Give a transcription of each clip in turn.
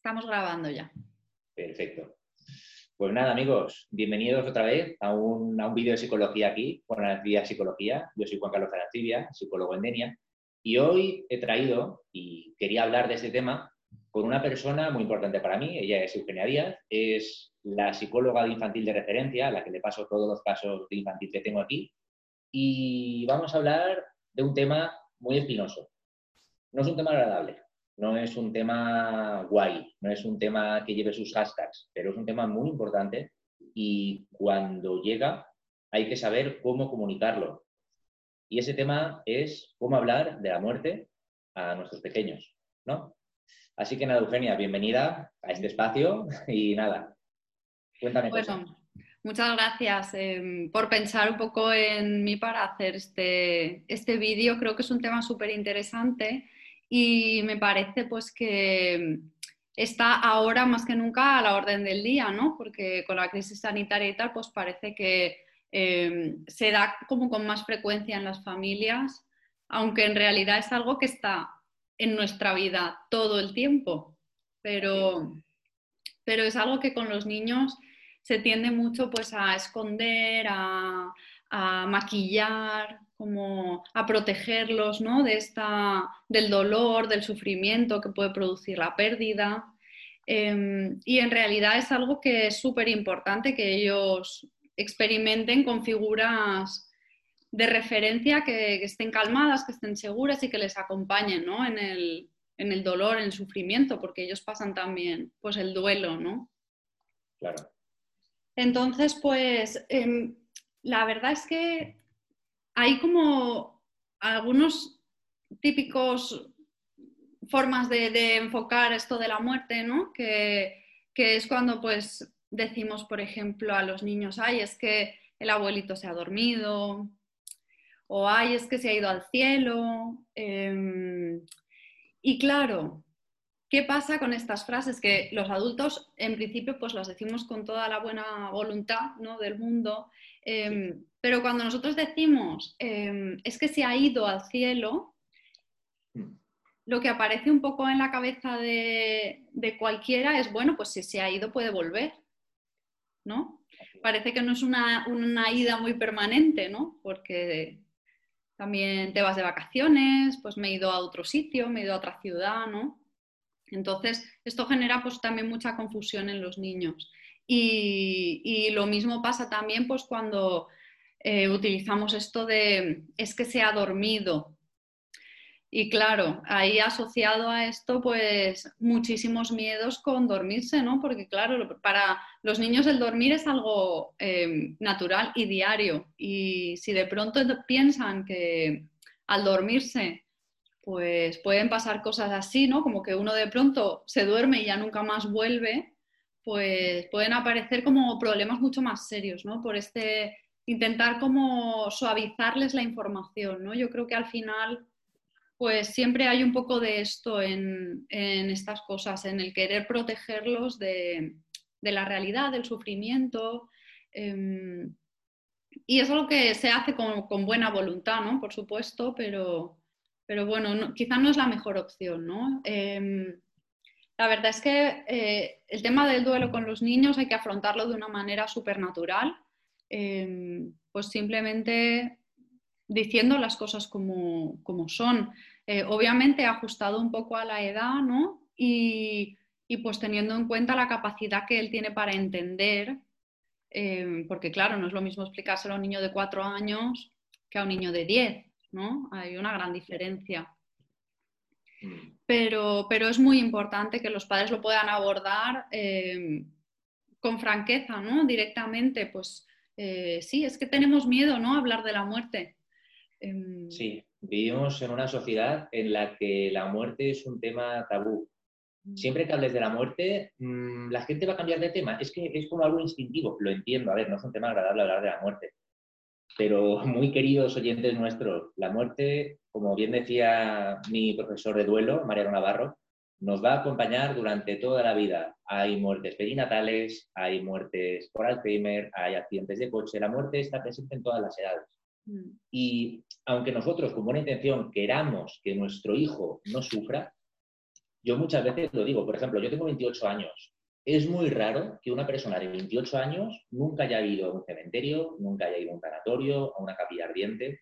Estamos grabando ya. Perfecto. Pues nada, amigos, bienvenidos otra vez a un, a un vídeo de psicología aquí, con Anacibia Psicología. Yo soy Juan Carlos Anacibia, psicólogo en Denia, y hoy he traído, y quería hablar de este tema, con una persona muy importante para mí. Ella es Eugenia Díaz, es la psicóloga de infantil de referencia, a la que le paso todos los casos de infantil que tengo aquí. Y vamos a hablar de un tema muy espinoso. No es un tema agradable, no es un tema guay, no es un tema que lleve sus hashtags, pero es un tema muy importante y cuando llega hay que saber cómo comunicarlo. Y ese tema es cómo hablar de la muerte a nuestros pequeños, ¿no? Así que nada, Eugenia, bienvenida a este espacio y nada, cuéntame. Bueno, muchas gracias em, por pensar un poco en mí para hacer este, este vídeo. Creo que es un tema súper interesante y me parece pues que está ahora más que nunca a la orden del día, ¿no? Porque con la crisis sanitaria y tal, pues parece que eh, se da como con más frecuencia en las familias, aunque en realidad es algo que está en nuestra vida todo el tiempo, pero, pero es algo que con los niños se tiende mucho pues a esconder, a, a maquillar, como a protegerlos ¿no? de esta, del dolor, del sufrimiento que puede producir la pérdida. Em, y en realidad es algo que es súper importante que ellos experimenten con figuras de referencia que, estén calmadas, que estén seguras y que les acompañen ¿no? en, el, en, el, dolor, en el sufrimiento, porque ellos pasan también pues, el duelo, ¿no? Claro. Entonces, pues em, la verdad es que hay como algunos típicos formas de, enfocar esto de la muerte, ¿no? Que, es cuando pues decimos, por ejemplo, a los niños, ay, es que el abuelito se ha dormido, o ay, es que se ha ido al cielo. Em, y claro, ¿qué pasa con estas frases? Que los adultos, en principio, pues las decimos con toda la buena voluntad ¿no? del mundo, em, pero cuando nosotros decimos, em, es que se ha ido al cielo, mm. lo que aparece un poco en la cabeza de, cualquiera es, bueno, pues si se ha ido puede volver, ¿no? Parece que no es una, una ida muy permanente, ¿no? Porque también te vas de vacaciones, pues me he ido a otro sitio, me he ido a otra ciudad, ¿no? Entonces, esto genera pues también mucha confusión en los niños. Y, y lo mismo pasa también pues cuando eh, utilizamos esto de es que se ha dormido. Y claro, ahí asociado a esto, pues muchísimos miedos con dormirse, ¿no? Porque claro, para los niños el dormir es algo em, natural y diario. Y si de pronto piensan que al dormirse, pues pueden pasar cosas así, ¿no? Como que uno de pronto se duerme y ya nunca más vuelve, pues pueden aparecer como problemas mucho más serios, ¿no? Por este intentar como suavizarles la información, ¿no? Yo creo que al final, pues siempre hay un poco de esto en, estas cosas, en el querer protegerlos de, la realidad, del sufrimiento. Em, y es algo que se hace con, buena voluntad, ¿no? Por supuesto, pero, pero bueno, quizá no es la mejor opción, ¿no? Em, la verdad es que eh, el tema del duelo con los niños hay que afrontarlo de una manera súper natural Em, pues simplemente diciendo las cosas como, son. Eh, obviamente ajustado un poco a la edad, ¿no? Y, pues teniendo en cuenta la capacidad que él tiene para entender, em, porque claro, no es lo mismo explicárselo a un niño de cuatro años que a un niño de diez, ¿no? Hay una gran diferencia. Mm. Pero, pero es muy importante que los padres lo puedan abordar em, con franqueza, ¿no? Directamente, pues eh, sí, es que tenemos miedo, ¿no? A hablar de la muerte. Em, sí, vivimos en una sociedad en la que la muerte es un tema tabú. Mm. Siempre que hables de la muerte, mm, la gente va a cambiar de tema. Es que es como algo instintivo, lo entiendo. A ver, no es un tema agradable hablar de la muerte. Pero muy queridos oyentes nuestros, la muerte, como bien decía mi profesor de duelo, Mariano Navarro, nos va a acompañar durante toda la vida. Hay muertes perinatales, hay muertes por Alzheimer, hay accidentes de coche. La muerte está presente en todas las edades. Mm. Y aunque nosotros con buena intención queramos que nuestro hijo no sufra, yo muchas veces lo digo, por ejemplo, yo tengo 28 años. Es muy raro que una persona de 28 años nunca haya ido a un cementerio, nunca haya ido a un tanatorio, a una capilla ardiente.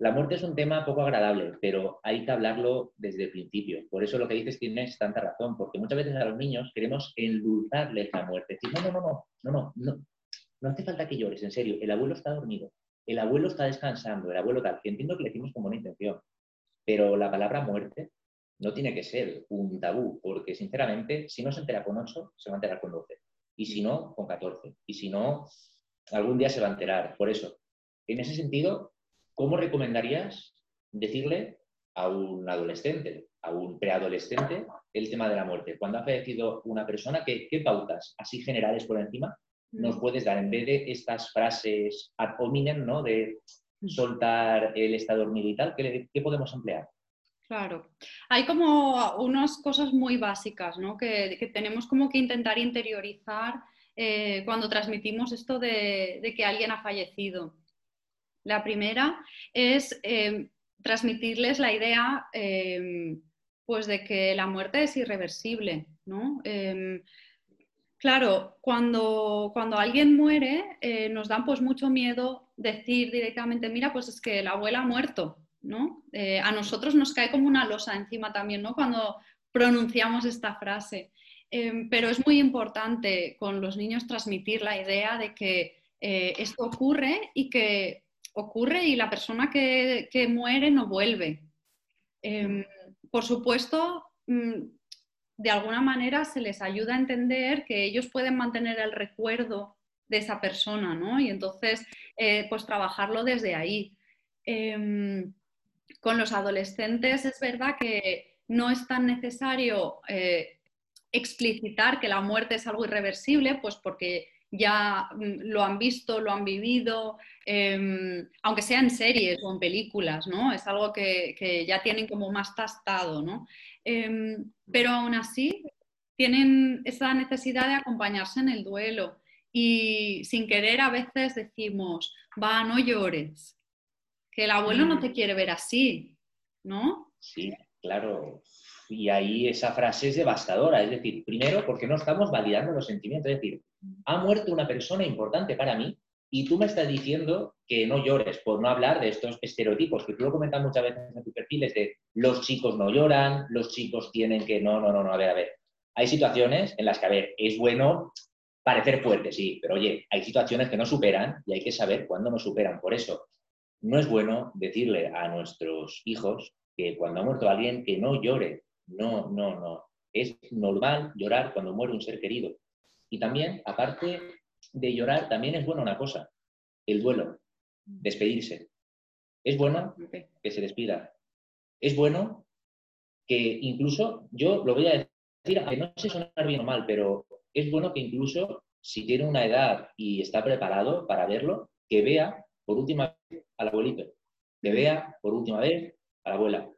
La muerte es un tema poco agradable, pero hay que hablarlo desde el principio. Por eso lo que dices tienes tanta razón, porque muchas veces a los niños queremos endulzarles la muerte. Decir, no, no, no, no, no, no, no hace falta que llores, en serio, el abuelo está dormido, el abuelo está descansando, el abuelo tal, que entiendo que le decimos con buena intención, pero la palabra muerte no tiene que ser un tabú, porque sinceramente, si no se entera con 8, se va a enterar con 12, y si no, con 14, y si no, algún día se va a enterar. Por eso, en ese sentido, ¿cómo recomendarías decirle a un adolescente, a un preadolescente, el tema de la muerte? Cuando ha fallecido una persona, ¿qué, pautas así generales por encima nos mm. puedes dar en vez de estas frases ad hominem, ¿no? De mm. soltar el estado dormido y tal, ¿qué, podemos emplear? Claro, hay como unas cosas muy básicas ¿no? que, tenemos como que intentar interiorizar eh, cuando transmitimos esto de, que alguien ha fallecido. La primera es em, transmitirles la idea em, pues de que la muerte es irreversible. Em, claro, cuando, cuando, alguien muere eh, nos dan pues mucho miedo decir directamente, mira, pues es que la abuela ha muerto. ¿no? Eh, a nosotros nos cae como una losa encima también ¿no? cuando pronunciamos esta frase. pero es muy importante con los niños transmitir la idea de que eh, esto ocurre y que ocurre y la persona que, muere no vuelve. Em, por supuesto, mm, de alguna manera se les ayuda a entender que ellos pueden mantener el recuerdo de esa persona, ¿no? Y entonces, eh, pues trabajarlo desde ahí. Em, con los adolescentes es verdad que no es tan necesario eh, explicitar que la muerte es algo irreversible, pues porque ya mm, lo han visto, lo han vivido, em, aunque sea en series o en películas, ¿no? Es algo que, ya tienen como más tastado, ¿no? Em, pero aún así tienen esa necesidad de acompañarse en el duelo y sin querer a veces decimos, va, no llores, que el abuelo no mm. te quiere ver así, ¿no? Sí, claro. Y ahí esa frase es devastadora. Es decir, primero, porque no estamos validando los sentimientos. Es decir, ha muerto una persona importante para mí y tú me estás diciendo que no llores, por no hablar de estos estereotipos que tú lo comentas muchas veces en tus perfiles de los chicos no lloran, los chicos tienen que... No, no, no, no, a ver, a ver. Hay situaciones en las que, a ver, es bueno parecer fuerte, sí, pero oye, hay situaciones que no superan y hay que saber cuándo no superan. Por eso, no es bueno decirle a nuestros hijos que cuando ha muerto alguien que no llore. No, no, no. Es normal llorar cuando muere un ser querido. Y también, aparte de llorar, también es bueno una cosa, el duelo, despedirse. Es bueno que se despida. Es bueno que incluso, yo lo voy a decir, aunque no sé sonar bien o mal, pero es bueno que incluso si tiene una edad y está preparado para verlo, que vea por última vez al abuelito, que vea por última vez a la abuela.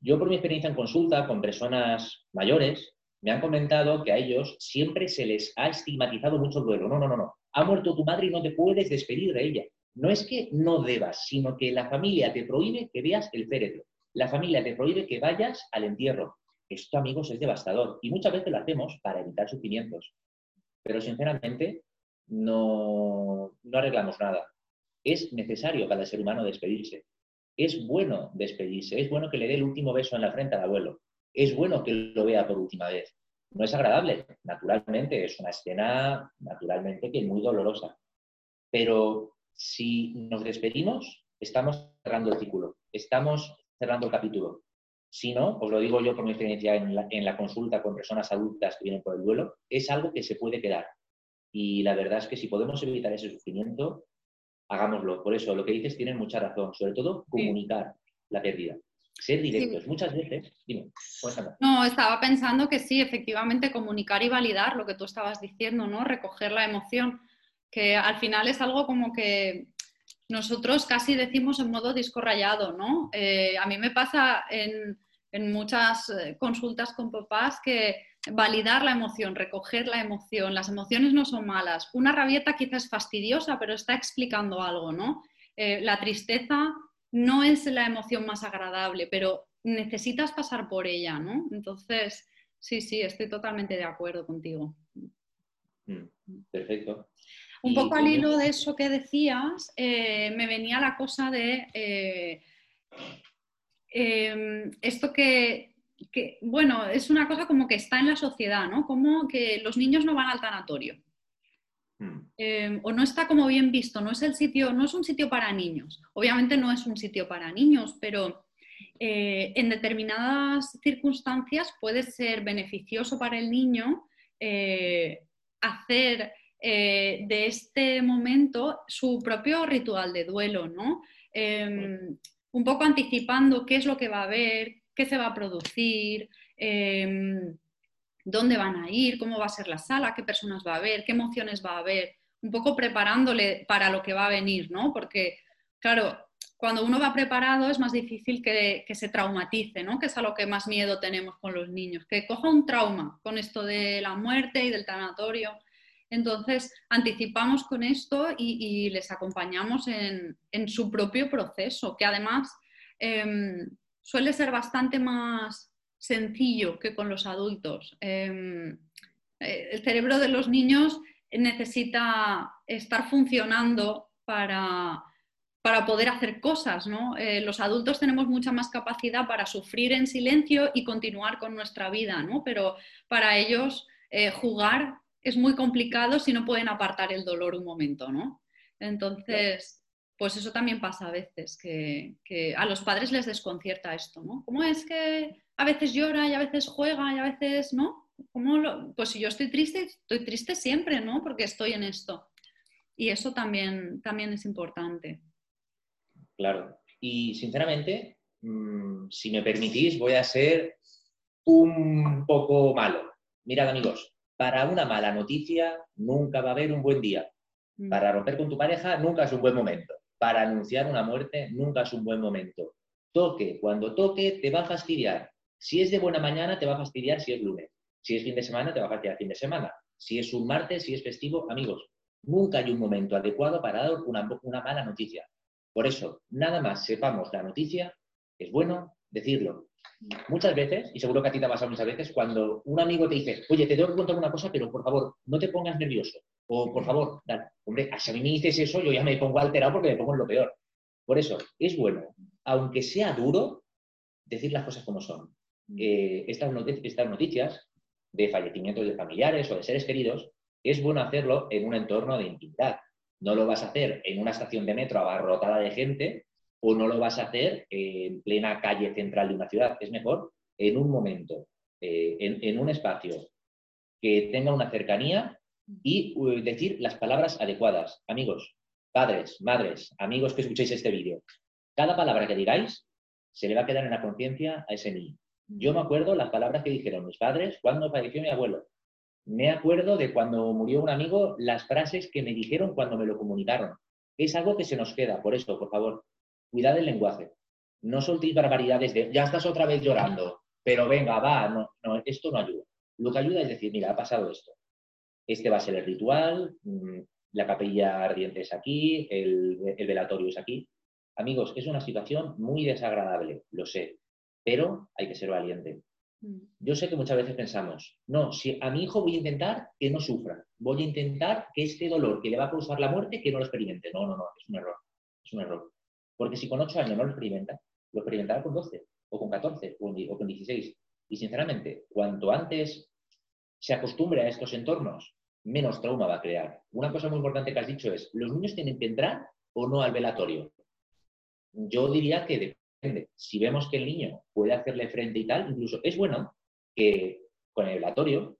Yo por mi experiencia en consulta con personas mayores, me han comentado que a ellos siempre se les ha estigmatizado mucho el duelo. No, no, no, no. Ha muerto tu madre y no te puedes despedir de ella. No es que no debas, sino que la familia te prohíbe que veas el féretro. La familia te prohíbe que vayas al entierro. Esto, amigos, es devastador. Y muchas veces lo hacemos para evitar sufrimientos. Pero, sinceramente, no, no arreglamos nada. Es necesario para el ser humano despedirse. Es bueno despedirse. Es bueno que le dé el último beso en la frente al abuelo es bueno que lo vea por última vez. No es agradable, naturalmente, es una escena naturalmente que es muy dolorosa. Pero si nos despedimos, estamos cerrando el círculo, estamos cerrando el capítulo. Si no, os lo digo yo por mi experiencia en la, en la consulta con personas adultas que vienen por el duelo, es algo que se puede quedar. Y la verdad es que si podemos evitar ese sufrimiento, hagámoslo. Por eso, lo que dices tiene mucha razón. Sobre todo, comunicar la pérdida. Ser directos. Muchas veces, dime, No, estaba pensando que sí, efectivamente, comunicar y validar lo que tú estabas diciendo, ¿no? Recoger la emoción, que al final es algo como que nosotros casi decimos en modo disco rayado, ¿no? Eh, a mí me pasa en, en muchas eh, consultas con papás que validar la emoción, recoger la emoción, las emociones no son malas. Una rabieta quizás fastidiosa, pero está explicando algo, ¿no? Eh, la tristeza no es la emoción más agradable, pero necesitas pasar por ella, ¿no? Entonces, sí, sí, estoy totalmente de acuerdo contigo. Mm, perfecto. Un poco al hilo de eso que decías, eh, me venía la cosa de eh, em, esto que, bueno, es una cosa como que está en la sociedad, ¿no? Como que los niños no van al tanatorio. Hmm. Em, o no está como bien visto, no es el sitio, no es un sitio para niños. Obviamente no es un sitio para niños, pero eh, en determinadas circunstancias puede ser beneficioso para el niño hacer eh, de este momento su propio ritual de duelo, ¿no? Em, un poco anticipando qué es lo que va a haber, qué se va a producir, em, dónde van a ir, cómo va a ser la sala, qué personas va a haber, qué emociones va a haber, un poco preparándole para lo que va a venir, ¿no? Porque, claro, cuando uno va preparado es más difícil que, que, se traumatice, ¿no? que es a lo que más miedo tenemos con los niños, que coja un trauma con esto de la muerte y del tanatorio. Entonces, anticipamos con esto y, les acompañamos en, su propio proceso, que además em, suele ser bastante más sencillo que con los adultos. Em, eh, el cerebro de los niños necesita estar funcionando para, poder hacer cosas. Eh, los adultos tenemos mucha más capacidad para sufrir en silencio y continuar con nuestra vida, ¿no? pero para ellos eh, jugar es muy complicado si no pueden apartar el dolor un momento, ¿no? Entonces, pues eso también pasa a veces, que, a los padres les desconcierta esto, ¿no? ¿Cómo es que a veces llora y a veces juega y a veces no? ¿Cómo Pues si yo estoy triste, estoy triste siempre, ¿no? Porque estoy en esto. Y eso también, también es importante. Claro. Y sinceramente, mm, si me permitís, voy a ser un poco malo. Mirad, amigos, para una mala noticia nunca va a haber un buen día. Mm. Para romper con tu pareja nunca es un buen momento. Para anunciar una muerte nunca es un buen momento. Toque, cuando toque te va a fastidiar. Si es de buena mañana te va a fastidiar si es lunes. Si es fin de semana te va a fastidiar fin de semana. Si es un martes, si es festivo, amigos, nunca hay un momento adecuado para dar una, mala noticia. Por eso, nada más sepamos la noticia, es bueno decirlo. Muchas veces, y seguro que a ti te ha pasado muchas veces, cuando un amigo te dice, oye, te tengo que contar una cosa, pero por favor, no te pongas nervioso. O por favor, dale. Hombre, si a mí me dices eso, yo ya me pongo alterado porque me pongo en lo peor. Por eso, es bueno, aunque sea duro, decir las cosas como son. Eh, estas, estas noticias de fallecimientos de familiares o de seres queridos, es bueno hacerlo en un entorno de intimidad. No lo vas a hacer en una estación de metro abarrotada de gente o no lo vas a hacer en plena calle central de una ciudad. Es mejor en un momento, eh, en, un espacio que tenga una cercanía y decir las palabras adecuadas. Amigos, padres, madres, amigos que escuchéis este vídeo, cada palabra que digáis se le va a quedar en la conciencia a ese niño. Yo me acuerdo las palabras que dijeron mis padres cuando falleció mi abuelo. Me acuerdo de cuando murió un amigo, las frases que me dijeron cuando me lo comunicaron. Es algo que se nos queda. Por eso, por favor, cuidad el lenguaje. No soltéis barbaridades de, ya estás otra vez llorando, pero venga, va, no, no, esto no ayuda. Lo que ayuda es decir, mira, ha pasado esto. Este va a ser el ritual, mm, la capilla ardiente es aquí, el, velatorio es aquí. Amigos, es una situación muy desagradable, lo sé, pero hay que ser valiente. Mm. Yo sé que muchas veces pensamos, no, si a mi hijo voy a intentar que no sufra, voy a intentar que este dolor que le va a causar la muerte, que no lo experimente. No, no, no, es un error, es un error. Porque si con 8 años no lo experimenta, lo experimentará con 12, o con 14, o con 16. Y sinceramente, cuanto antes se acostumbre a estos entornos, menos trauma va a crear. Una cosa muy importante que has dicho es, ¿los niños tienen que entrar o no al velatorio? Yo diría que depende. Si vemos que el niño puede hacerle frente y tal, incluso es bueno que con el velatorio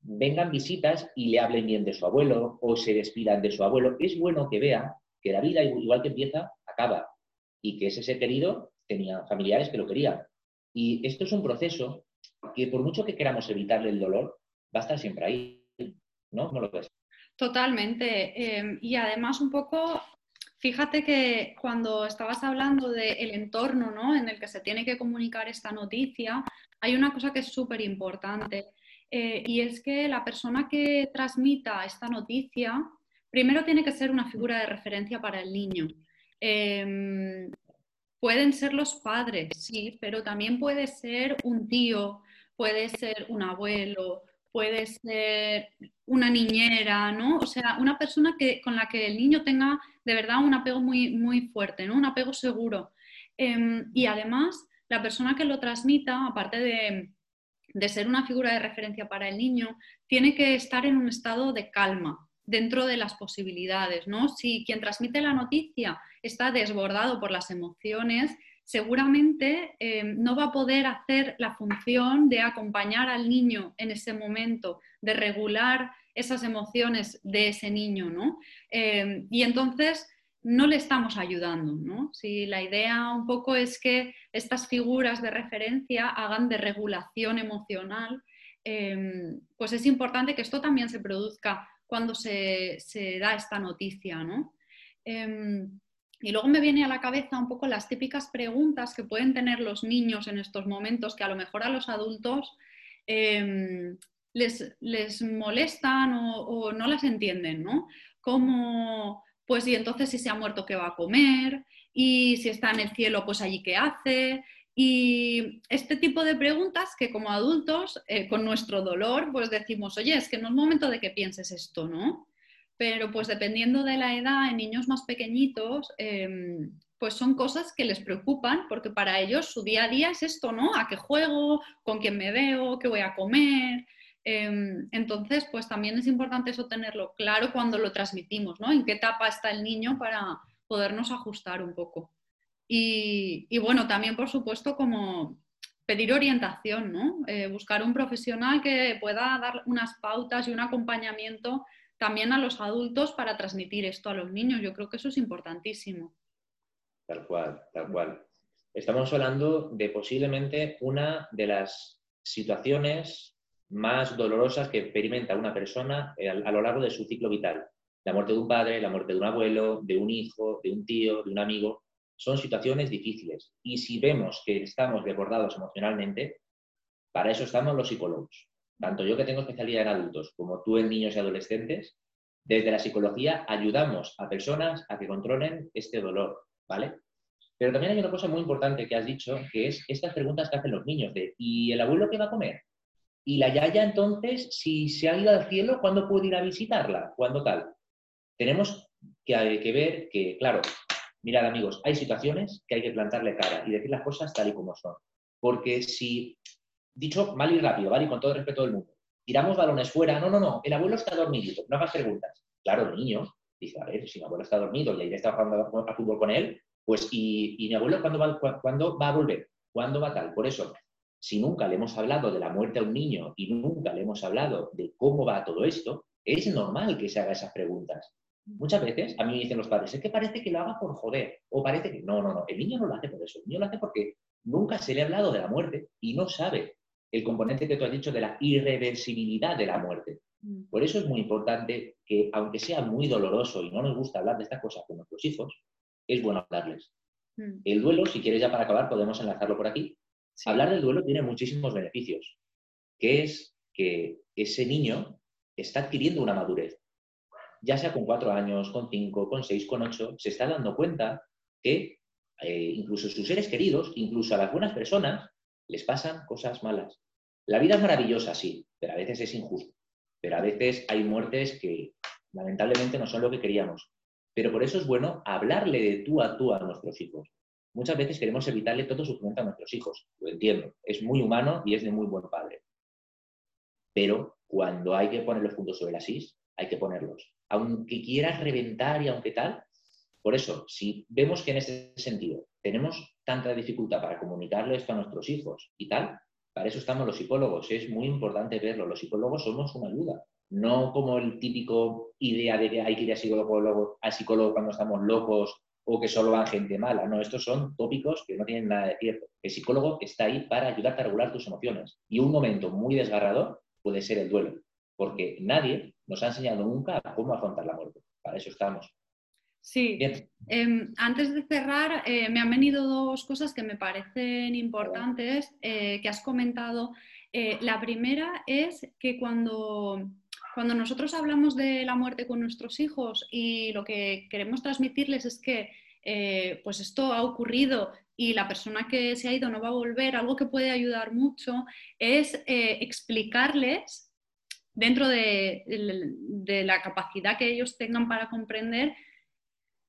vengan visitas y le hablen bien de su abuelo o se despidan de su abuelo. Es bueno que vea que la vida, igual que empieza, acaba y que ese ser querido tenía familiares que lo querían. Y esto es un proceso que por mucho que queramos evitarle el dolor, va a estar siempre ahí, ¿no? ¿Cómo lo ves? Totalmente. Em, y además un poco, fíjate que cuando estabas hablando del entorno ¿no? en el que se tiene que comunicar esta noticia, hay una cosa que es súper importante. Eh, y es que la persona que transmita esta noticia, primero tiene que ser una figura de referencia para el niño. Em, pueden ser los padres, sí, pero también puede ser un tío, puede ser un abuelo, puede ser una niñera, ¿no? O sea, una persona que, con la que el niño tenga de verdad un apego muy, muy fuerte, ¿no? Un apego seguro. Em, y además, la persona que lo transmita, aparte de, de ser una figura de referencia para el niño, tiene que estar en un estado de calma dentro de las posibilidades, ¿no? Si quien transmite la noticia está desbordado por las emociones, seguramente eh, no va a poder hacer la función de acompañar al niño en ese momento, de regular esas emociones de ese niño, ¿no? Eh, y entonces no le estamos ayudando, ¿no? Si la idea un poco es que estas figuras de referencia hagan de regulación emocional, eh, pues es importante que esto también se produzca cuando se, da esta noticia, ¿no? Y luego me viene a la cabeza un poco las típicas preguntas que pueden tener los niños en estos momentos que a lo mejor a los adultos em, les, molestan o, no las entienden, ¿no? Como, pues, y entonces si se ha muerto, ¿qué va a comer? Y si está en el cielo, pues allí qué hace. Y este tipo de preguntas que como adultos, eh, con nuestro dolor, pues decimos, oye, es que no es momento de que pienses esto, ¿no? Pero pues dependiendo de la edad, en niños más pequeñitos, em, pues son cosas que les preocupan, porque para ellos su día a día es esto, ¿no? ¿A qué juego? ¿Con quién me veo? ¿Qué voy a comer? Em, entonces, pues también es importante eso tenerlo claro cuando lo transmitimos, ¿no? En qué etapa está el niño para podernos ajustar un poco. Y, bueno, también, por supuesto, como pedir orientación, ¿no? Eh, buscar un profesional que pueda dar unas pautas y un acompañamiento también a los adultos para transmitir esto a los niños. Yo creo que eso es importantísimo. Tal cual, tal cual. Estamos hablando de posiblemente una de las situaciones más dolorosas que experimenta una persona eh, a lo largo de su ciclo vital. La muerte de un padre, la muerte de un abuelo, de un hijo, de un tío, de un amigo, son situaciones difíciles. Y si vemos que estamos desbordados emocionalmente, para eso estamos los psicólogos tanto yo que tengo especialidad en adultos como tú en niños y adolescentes, desde la psicología ayudamos a personas a que controlen este dolor, ¿vale? Pero también hay una cosa muy importante que has dicho, que es estas preguntas que hacen los niños de ¿y el abuelo qué va a comer? ¿Y la yaya entonces, si se ha ido al cielo, cuándo puede ir a visitarla? ¿Cuándo tal? Tenemos que, que ver que, claro, mirad amigos, hay situaciones que hay que plantarle cara y decir las cosas tal y como son. Porque si dicho mal y rápido, ¿vale? Y con todo respeto del mundo. Tiramos balones fuera, no, no, no, el abuelo está dormido, no hagas preguntas. Claro, el niño dice, a ver, si mi abuelo está dormido y ahí está jugando a fútbol con él, pues, ¿y, mi abuelo ¿cuándo va, cuándo va a volver? ¿Cuándo va tal? Por eso, si nunca le hemos hablado de la muerte a un niño y nunca le hemos hablado de cómo va todo esto, es normal que se haga esas preguntas. Muchas veces a mí me dicen los padres, es que parece que lo haga por joder, o parece que no, no, no, el niño no lo hace por eso, el niño lo hace porque nunca se le ha hablado de la muerte y no sabe el componente que tú has dicho de la irreversibilidad de la muerte. Mm. Por eso es muy importante que, aunque sea muy doloroso y no nos gusta hablar de estas cosas con nuestros hijos, es bueno hablarles. Mm. El duelo, si quieres ya para acabar, podemos enlazarlo por aquí. Hablar del duelo tiene muchísimos beneficios, que es que ese niño está adquiriendo una madurez. Ya sea con cuatro años, con cinco, con seis, con ocho, se está dando cuenta que eh, incluso sus seres queridos, incluso a las buenas personas, les pasan cosas malas. La vida es maravillosa, sí, pero a veces es injusto. Pero a veces hay muertes que lamentablemente no son lo que queríamos. Pero por eso es bueno hablarle de tú a tú a nuestros hijos. Muchas veces queremos evitarle todo sufrimiento a nuestros hijos. Lo entiendo. Es muy humano y es de muy buen padre. Pero cuando hay que poner los puntos sobre las is, hay que ponerlos. Aunque quieras reventar y aunque tal. Por eso, si vemos que en este sentido tenemos tanta dificultad para comunicarle esto a nuestros hijos y tal, para eso estamos los psicólogos. Es muy importante verlo. Los psicólogos somos una ayuda. No como el típico idea de que hay que ir a psicólogo, a psicólogo cuando estamos locos o que solo van gente mala. No, estos son tópicos que no tienen nada de cierto. El psicólogo está ahí para ayudarte a regular tus emociones. Y un momento muy desgarrador puede ser el duelo, porque nadie nos ha enseñado nunca cómo afrontar la muerte. Para eso estamos. Sí. Em, antes de cerrar, eh, me han venido dos cosas que me parecen importantes eh, que has comentado. Eh, la primera es que cuando, cuando nosotros hablamos de la muerte con nuestros hijos y lo que queremos transmitirles es que pues esto ha ocurrido y la persona que se ha ido no va a volver, algo que puede ayudar mucho es explicarles dentro de, de la capacidad que ellos tengan para comprender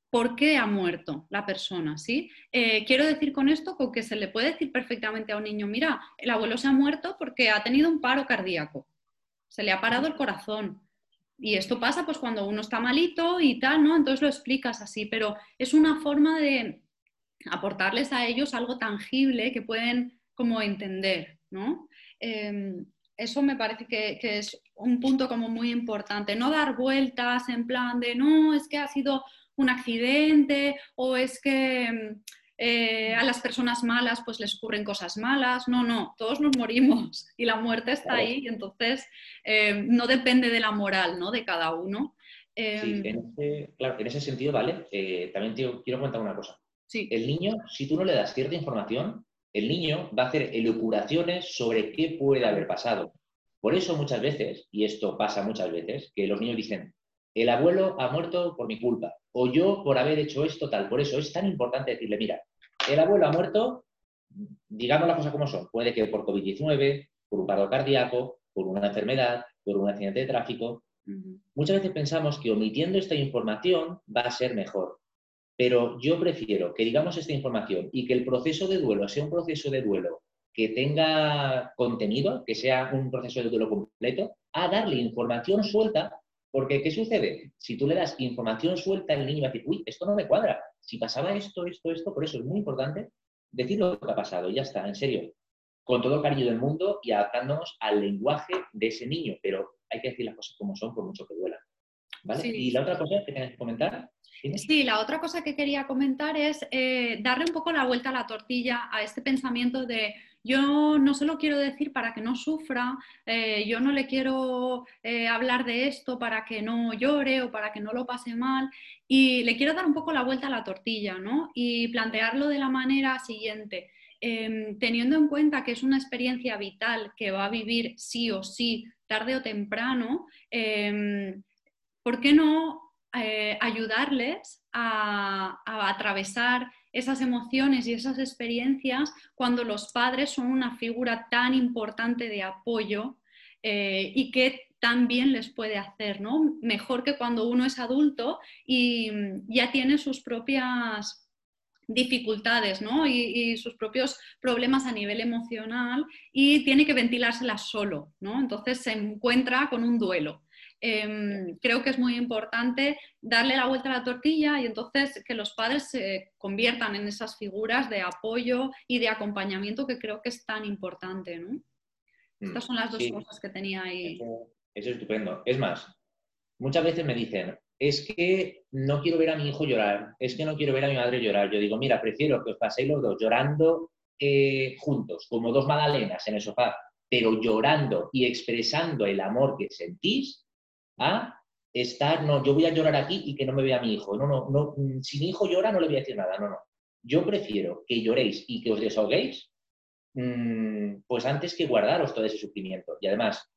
por qué ha muerto la persona, ¿sí? Eh, quiero decir con esto que se le puede decir perfectamente a un niño, mira, el abuelo se ha muerto porque ha tenido un paro cardíaco, se le ha parado el corazón. Y esto pasa pues cuando uno está malito y tal, ¿no? Entonces lo explicas así, pero es una forma de aportarles a ellos algo tangible que pueden como entender, ¿no? Em, eso me parece que, que, es un punto como muy importante, no dar vueltas en plan de, no, es que ha sido un accidente o es que mm, eh, a las personas malas pues les ocurren cosas malas. No, no, todos nos morimos y la muerte está ahí y entonces eh, no depende de la moral ¿no? de cada uno. sí, em, en ese, claro, en ese sentido, ¿vale? Eh, también quiero comentar una cosa. Sí. El niño, si tú no le das cierta información, el niño va a hacer elucuraciones sobre qué puede haber pasado. Por eso muchas veces, y esto pasa muchas veces, que los niños dicen, el abuelo ha muerto por mi culpa, o yo por haber hecho esto tal. Por eso es tan importante decirle, mira, el abuelo ha muerto, digamos las cosas como son, puede que por COVID-19, por un paro cardíaco, por una enfermedad, por un accidente de tráfico. Muchas veces pensamos que omitiendo esta información va a ser mejor, pero yo prefiero que digamos esta información y que el proceso de duelo sea un proceso de duelo que tenga contenido, que sea un proceso de duelo completo, a darle información suelta porque, ¿qué sucede? Si tú le das información suelta, el niño va a decir, uy, esto no me cuadra. Si pasaba esto, esto, esto, por eso es muy importante decir lo que ha pasado. Y ya está, en serio. Con todo el cariño del mundo y adaptándonos al lenguaje de ese niño. Pero hay que decir las cosas como son, por mucho que duelan. ¿Vale? Y la otra cosa que tienes que comentar. Sí, la otra cosa que quería comentar es eh, darle un poco la vuelta a la tortilla a este pensamiento de yo no se lo quiero decir para que no sufra, eh, yo no le quiero eh, hablar de esto para que no llore o para que no lo pase mal. Y le quiero dar un poco la vuelta a la tortilla, ¿no? Y plantearlo de la manera siguiente. Em, teniendo en cuenta que es una experiencia vital que va a vivir sí o sí, tarde o temprano, em, ¿por qué no eh, ayudarles a, atravesar esas emociones y esas experiencias cuando los padres son una figura tan importante de apoyo eh, y que también les puede hacer, ¿no? Mejor que cuando uno es adulto y ya tiene sus propias dificultades ¿no? y, sus propios problemas a nivel emocional y tiene que ventilárselas solo, ¿no? Entonces se encuentra con un duelo. Em, creo que es muy importante darle la vuelta a la tortilla y entonces que los padres se conviertan en esas figuras de apoyo y de acompañamiento que creo que es tan importante. ¿no? Mm, Estas son las dos cosas que tenía ahí. Eso, es estupendo. Es más, muchas veces me dicen, es que no quiero ver a mi hijo llorar, es que no quiero ver a mi madre llorar. Yo digo, mira, prefiero que os paséis los dos llorando eh, juntos, como dos magdalenas en el sofá, pero llorando y expresando el amor que sentís, a estar, no, yo voy a llorar aquí y que no me vea mi hijo. No, no, no, si mi hijo llora no le voy a decir nada, no, no. Yo prefiero que lloréis y que os desahoguéis, mm, pues antes que guardaros todo ese sufrimiento. Y además,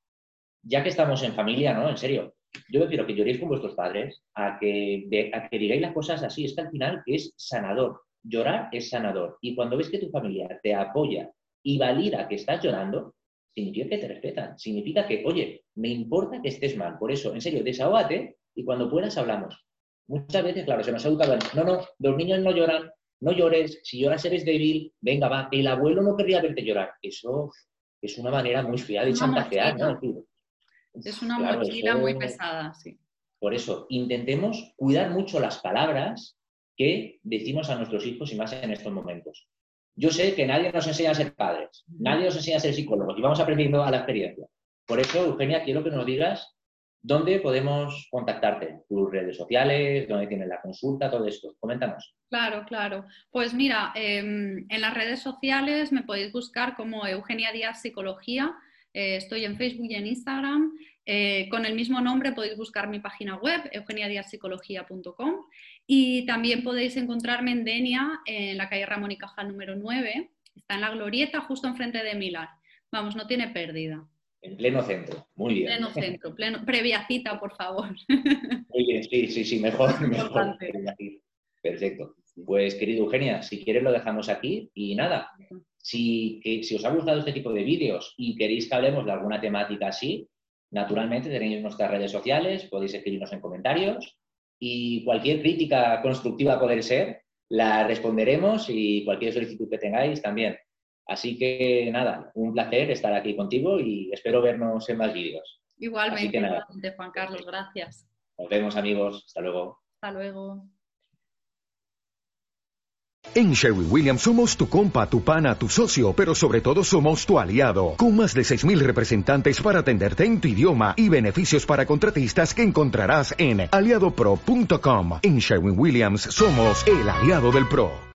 ya que estamos en familia, ¿no? En serio, yo prefiero que lloréis con vuestros padres a que, a que digáis las cosas así. Es que al final es sanador. Llorar es sanador. Y cuando ves que tu familia te apoya y valida que estás llorando, significa que te respetan, significa que, oye, me importa que estés mal, por eso, en serio, desahógate y cuando puedas hablamos. Muchas veces, claro, se nos ha educado no, no, los niños no lloran, no llores, si lloras eres débil, venga, va, el abuelo no querría verte llorar. Eso es una manera muy fea de chantajear, ¿no? Es una mochila muy pesada, sí. Por eso, intentemos cuidar mucho las palabras que decimos a nuestros hijos y más en estos momentos. Yo sé que nadie nos enseña a ser padres, nadie nos enseña a ser psicólogos y vamos aprendiendo a la experiencia. Por eso, Eugenia, quiero que nos digas ¿Dónde podemos contactarte? ¿Tus redes sociales? ¿Dónde tienes la consulta? Todo esto. Coméntanos. Claro, claro. Pues mira, em, en las redes sociales me podéis buscar como Eugenia Díaz Psicología. Eh, estoy en Facebook y en Instagram. Eh, con el mismo nombre podéis buscar mi página web, eugeniadiazpsicología.com. Y también podéis encontrarme en Denia, en la calle Ramón y Cajal número 9. Está en la Glorieta, justo enfrente de Milar. Vamos, no tiene pérdida. En pleno centro, muy bien. Pleno centro, pleno, previa cita, por favor. Muy bien, sí, sí, sí, mejor, mejor. Perfecto. Pues querido Eugenia, si quieres lo dejamos aquí y nada, si, si os ha gustado este tipo de vídeos y queréis que hablemos de alguna temática así, naturalmente tenéis nuestras redes sociales, podéis escribirnos en comentarios y cualquier crítica constructiva poder ser, la responderemos y cualquier solicitud que tengáis también. Así que nada, un placer estar aquí contigo y espero vernos en más vídeos. Igualmente, igualmente, Juan Carlos, gracias. Nos vemos amigos, hasta luego. Hasta luego. En Sherwin Williams somos tu compa, tu pana, tu socio, pero sobre todo somos tu aliado, con más de 6.000 representantes para atenderte en tu idioma y beneficios para contratistas que encontrarás en aliadopro.com. En Sherwin Williams somos el aliado del PRO.